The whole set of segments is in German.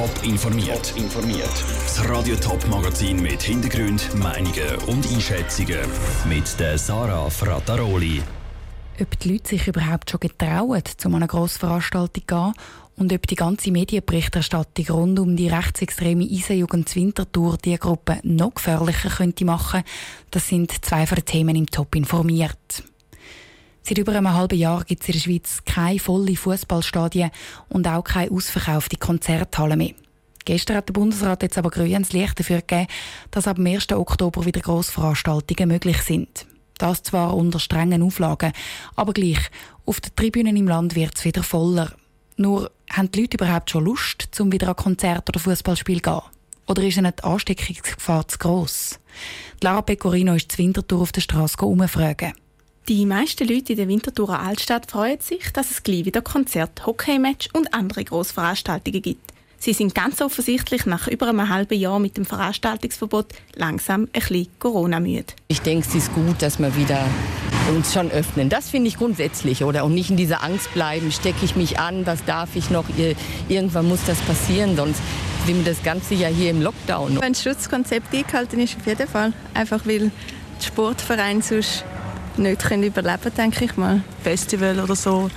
Top informiert. informiert. Das Radio Top Magazin mit Hintergrund, Meinungen und Einschätzungen mit der Sarah Frataroli. Ob die Leute sich überhaupt schon getrauen, zu einer Grossveranstaltung zu gehen und ob die ganze Medienberichterstattung rund um die rechtsextreme Eisenjugend Winterthur die Gruppe noch gefährlicher könnte machen, das sind zwei von den Themen im Top informiert. Seit über einem halben Jahr gibt es in der Schweiz keine volle Fußballstadien und auch keine ausverkaufte Konzerthalle mehr. Gestern hat der Bundesrat jetzt aber grünes Licht dafür gegeben, dass ab dem 1. Oktober wieder Grossveranstaltungen möglich sind. Das zwar unter strengen Auflagen, aber gleich, auf den Tribünen im Land wird es wieder voller. Nur, haben die Leute überhaupt schon Lust, zum wieder an Konzert oder Fußballspiel zu gehen? Oder ist ihnen die Ansteckungsgefahr zu gross? Lara Pecorino ist zu Winterthur auf der Straße umfragen. Die meisten Leute in der Winterthurer Altstadt freuen sich, dass es gleich wieder Konzert, Hockeymatch und andere Grossveranstaltungen gibt. Sie sind ganz offensichtlich nach über einem halben Jahr mit dem Veranstaltungsverbot langsam ein bisschen Corona-müde. Ich denke, es ist gut, dass wir wieder uns schon öffnen. Das finde ich grundsätzlich, oder? Und nicht in dieser Angst bleiben, stecke ich mich an, was darf ich noch, irgendwann muss das passieren, sonst sind wir das Ganze ja hier im Lockdown. Wenn das Schutzkonzept eingehalten ist, auf jeden Fall. Einfach weil der Sportverein sonst nicht können überleben denke ich mal. Festival oder so,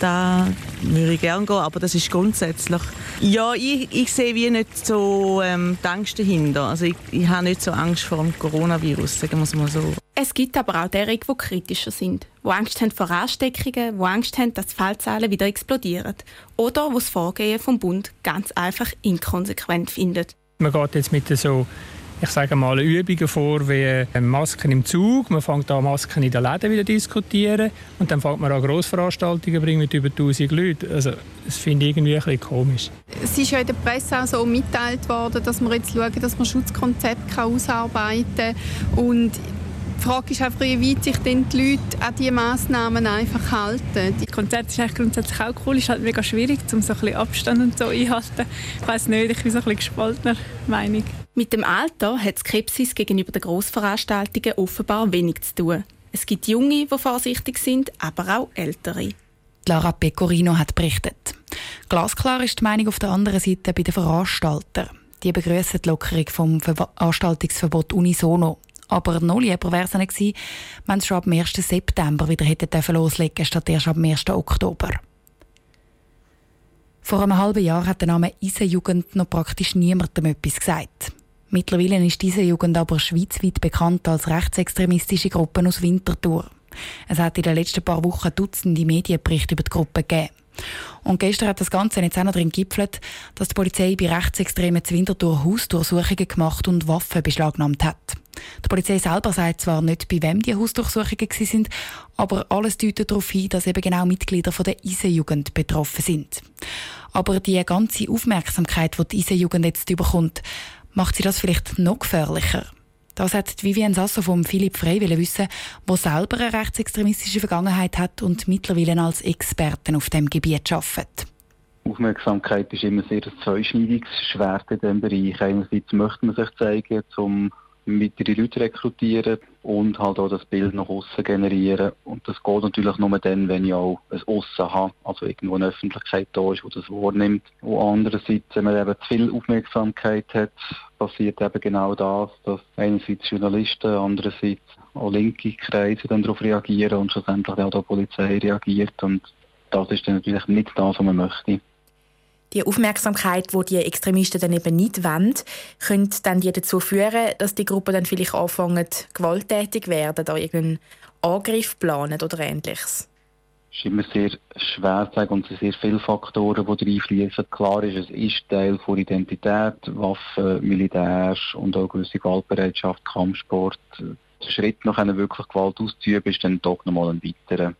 da würde ich gerne gehen, aber das ist grundsätzlich. Ja, ich, ich sehe wie nicht so ähm, die Angst dahinter. Also ich, ich habe nicht so Angst vor dem Coronavirus, sagen wir es mal so. Es gibt aber auch derige, die kritischer sind, die Angst haben vor Ansteckungen, die Angst haben, dass die Fallzahlen wieder explodieren oder die das Vorgehen vom Bund ganz einfach inkonsequent finden. Man geht jetzt mit so ich sage mal, Übungen vor wie äh, Masken im Zug. Man fängt an, Masken in den Läden wieder diskutieren. Und dann fängt man an, Grossveranstaltungen bringen mit über 1000 Leuten. Also, das finde ich irgendwie ein bisschen komisch. Es ist ja in der Presse auch so mitgeteilt worden, dass wir jetzt schauen, dass man Schutzkonzepte ausarbeiten kann. Und die Frage ist einfach, wie weit sich denn die Leute an diese Massnahmen einfach halten. Die Konzert ist eigentlich grundsätzlich auch cool. Es ist halt mega schwierig, um so ein bisschen Abstand und so einhalten. Ich weiß nicht, ich bin so ein bisschen gespaltener Meinung. Mit dem Alter hat Skepsis gegenüber den Grossveranstaltungen offenbar wenig zu tun. Es gibt Junge, die vorsichtig sind, aber auch Ältere. Lara Pecorino hat berichtet. Glasklar ist die Meinung auf der anderen Seite bei den Veranstaltern. Die begrüßen die Lockerung vom Veranstaltungsverbot unisono. Aber noch lieber wäre es gewesen, wenn es schon ab dem 1. September wieder hätte loslegen statt erst ab dem 1. Oktober. Vor einem halben Jahr hat der Name Eisenjugend noch praktisch niemandem etwas gesagt. Mittlerweile ist diese Jugend aber schweizweit bekannt als rechtsextremistische Gruppe aus Winterthur. Es hat in den letzten paar Wochen Dutzende Medienberichte über die Gruppe gegeben. Und gestern hat das Ganze jetzt auch noch drin gipfelt, dass die Polizei bei Rechtsextremen zu Winterthur Hausdurchsuchungen gemacht und Waffen beschlagnahmt hat. Die Polizei selber sagt zwar nicht, bei wem die Hausdurchsuchungen sind, aber alles deutet darauf hin, dass eben genau Mitglieder von der Eisenjugend betroffen sind. Aber die ganze Aufmerksamkeit, die die Eisenjugend jetzt überkommt, macht sie das vielleicht noch gefährlicher. Das hat Vivian Sasso vom Philipp Frey wissen, der selber eine rechtsextremistische Vergangenheit hat und mittlerweile als Experten auf dem Gebiet arbeitet. Aufmerksamkeit ist immer sehr ein zweischneidiges Schwert in diesem Bereich. Einerseits möchte man sich zeigen, um weitere Leute rekrutieren und halt auch das Bild nach außen generieren. Und das geht natürlich nur dann, wenn ich auch ein Aussen habe, also irgendwo eine Öffentlichkeit da ist, die das wahrnimmt. Und andererseits, wenn man eben zu viel Aufmerksamkeit hat, passiert eben genau das, dass einerseits Journalisten, andererseits auch linke Kreise dann darauf reagieren und schlussendlich auch die Polizei reagiert. Und das ist dann natürlich nicht das, was man möchte die Aufmerksamkeit, die, die Extremisten dann eben nicht wollen, könnte dann die dazu führen, dass die Gruppe dann vielleicht anfangen, gewalttätig werden, da irgendeinen Angriff planen oder ähnliches? Ist immer sehr schwer zu sagen und es sind sehr viele Faktoren, die reinfließen. Klar ist, es ist Teil von Identität, Waffen, Militär und auch gewisse Gewaltbereitschaft, Kampfsport. Der Schritt nach einer wirklich Gewalt auszuüben, ist dann doch nochmal ein weiterer.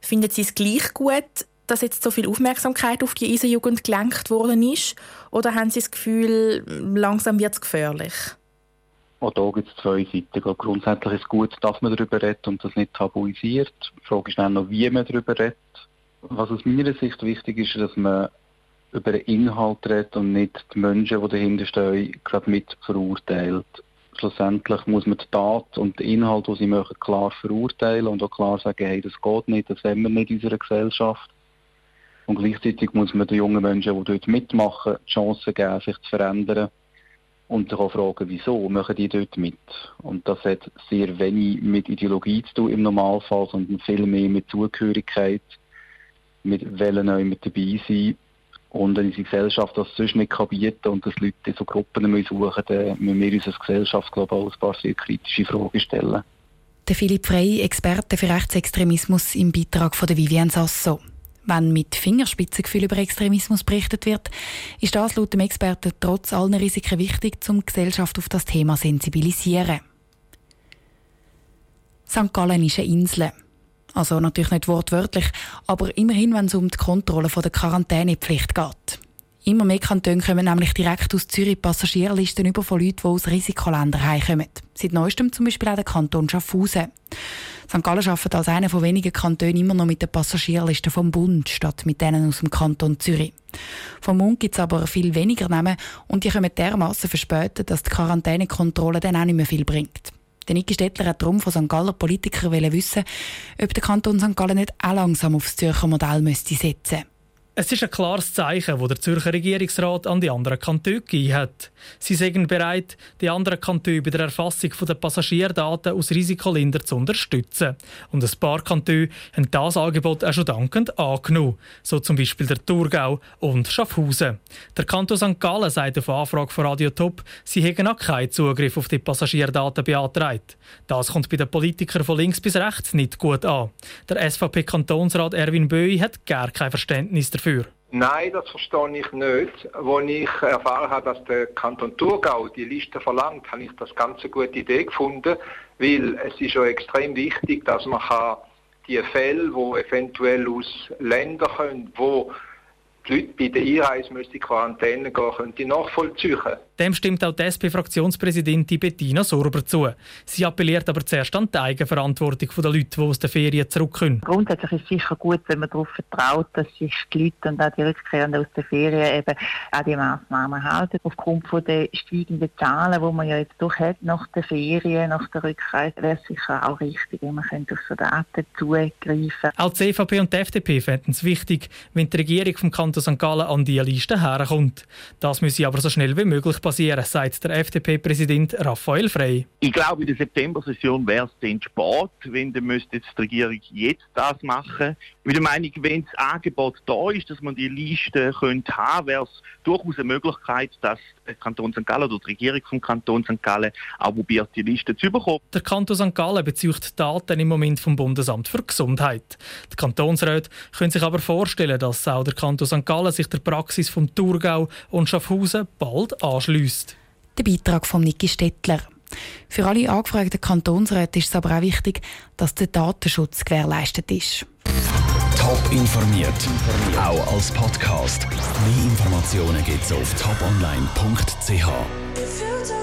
Finden Sie es gleich gut, dass jetzt so viel Aufmerksamkeit auf die Eisenjugend gelenkt worden ist? Oder haben Sie das Gefühl, langsam wird es gefährlich? Auch da gibt es zwei Seiten. Grundsätzlich ist es gut, dass man darüber redet und das nicht tabuisiert. Die Frage ist dann noch, wie man darüber redet. Was aus meiner Sicht wichtig ist, dass man über den Inhalt redet und nicht die Menschen, die dahinter stehen, gerade mit verurteilt. Schlussendlich muss man die Tat und den Inhalt, den sie machen, klar verurteilen und auch klar sagen, hey, das geht nicht, das wollen wir nicht in unserer Gesellschaft. Und gleichzeitig muss man den jungen Menschen, die dort mitmachen, die Chance geben, sich zu verändern und sich auch fragen, wieso machen die dort mit. Und das hat sehr wenig mit Ideologie zu tun im Normalfall, sondern viel mehr mit Zugehörigkeit, mit Wellen auch mit dabei sein. Und wenn unsere Gesellschaft das sonst nicht bieten und dass Leute in so Gruppen suchen müssen, dann müssen wir uns als Gesellschaft glaube ich, ein paar sehr kritische Fragen stellen. Der Philipp Frey, Experte für Rechtsextremismus im Beitrag von der Vivian Sasso. Wenn mit Fingerspitzengefühl über Extremismus berichtet wird, ist das laut dem Experten trotz allen Risiken wichtig, um die Gesellschaft auf das Thema sensibilisieren. St. Gallen ist eine Insel. Also natürlich nicht wortwörtlich, aber immerhin, wenn es um die Kontrolle der Quarantänepflicht geht. Immer mehr Kantone kommen nämlich direkt aus Zürich Passagierlisten über von Leuten, die aus Risikoländern heimkommen. Seit neuestem zum Beispiel auch der Kanton Schaffhausen. St. Gallen arbeitet als einer von wenigen Kantonen immer noch mit den Passagierlisten vom Bund statt mit denen aus dem Kanton Zürich. Vom Bund gibt es aber viel weniger Namen und die kommen dermaßen verspätet, dass die Quarantänekontrolle dann auch nicht mehr viel bringt. Der Niki Stettler hat darum von St. Galler Politikern wissen, ob der Kanton St. Gallen nicht auch langsam auf das Zürcher Modell setzen müsste. Es ist ein klares Zeichen, das der Zürcher Regierungsrat an die anderen Kantone gegeben hat. Sie sind bereit, die anderen Kantone bei der Erfassung der Passagierdaten aus Risikoländern zu unterstützen. Und ein paar Kantone haben das Angebot auch schon dankend angenommen. So zum Beispiel der Thurgau und Schaffhausen. Der Kanton St. Gallen sagt auf Anfrage von Radio Top, sie hätten auch keinen Zugriff auf die Passagierdaten beantragt. Das kommt bei den Politikern von links bis rechts nicht gut an. Der SVP-Kantonsrat Erwin Böi hat gar kein Verständnis dafür dafür? Nein, das verstehe ich nicht. Als ich erfahren habe, dass der Kanton Thurgau die Liste verlangt, habe ich das ganz eine gute Idee gefunden, weil es ist ja extrem wichtig, dass man die Fälle, die eventuell aus Ländern kommen, wo die Leute bei der Einreise müssen in Quarantäne gehen, können die nachvollziehen. Dem stimmt auch die SP-Fraktionspräsidentin Bettina Sorber zu. Sie appelliert aber zuerst an die Eigenverantwortung der Leute, die aus den Ferien zurückkommen. Grundsätzlich ist es sicher gut, wenn man darauf vertraut, dass sich die Leute und auch die Rückkehrenden aus den Ferien eben an die Massnahmen halten. Aufgrund der steigenden Zahlen, die man ja jetzt doch hat nach den Ferien, nach der Rückreise, wäre es sicher auch richtig, wenn man auf so Daten zugreifen Auch die CVP und die FDP fänden es wichtig, wenn die Regierung vom Kanton St. Gallen an diese Liste herkommt. Das müsse aber so schnell wie möglich passieren, sagt der FDP-Präsident Raphael Frey. Ich glaube, in der September-Session wäre es dann spät, wenn dann müsste die Regierung jetzt das machen. Ich bin der Meinung, wenn das Angebot da ist, dass man die Liste könnte haben, wäre es durchaus eine Möglichkeit, dass der Kanton St. Gallen oder die Regierung vom Kanton St. Gallen auch probiert, die Liste zu bekommen. Der Kanton St. Gallen bezieht Daten im Moment vom Bundesamt für Gesundheit. Die Kantonsräte können sich aber vorstellen, dass auch der Kanton St. Gallen sich der Praxis vom Thurgau und Schaffhausen bald anschließt. Der Beitrag von Niki Stettler. Für alle angefragten Kantonsräte ist es aber auch wichtig, dass der Datenschutz gewährleistet ist. Top informiert, auch als Podcast. Mehr Informationen gibt es auf toponline.ch.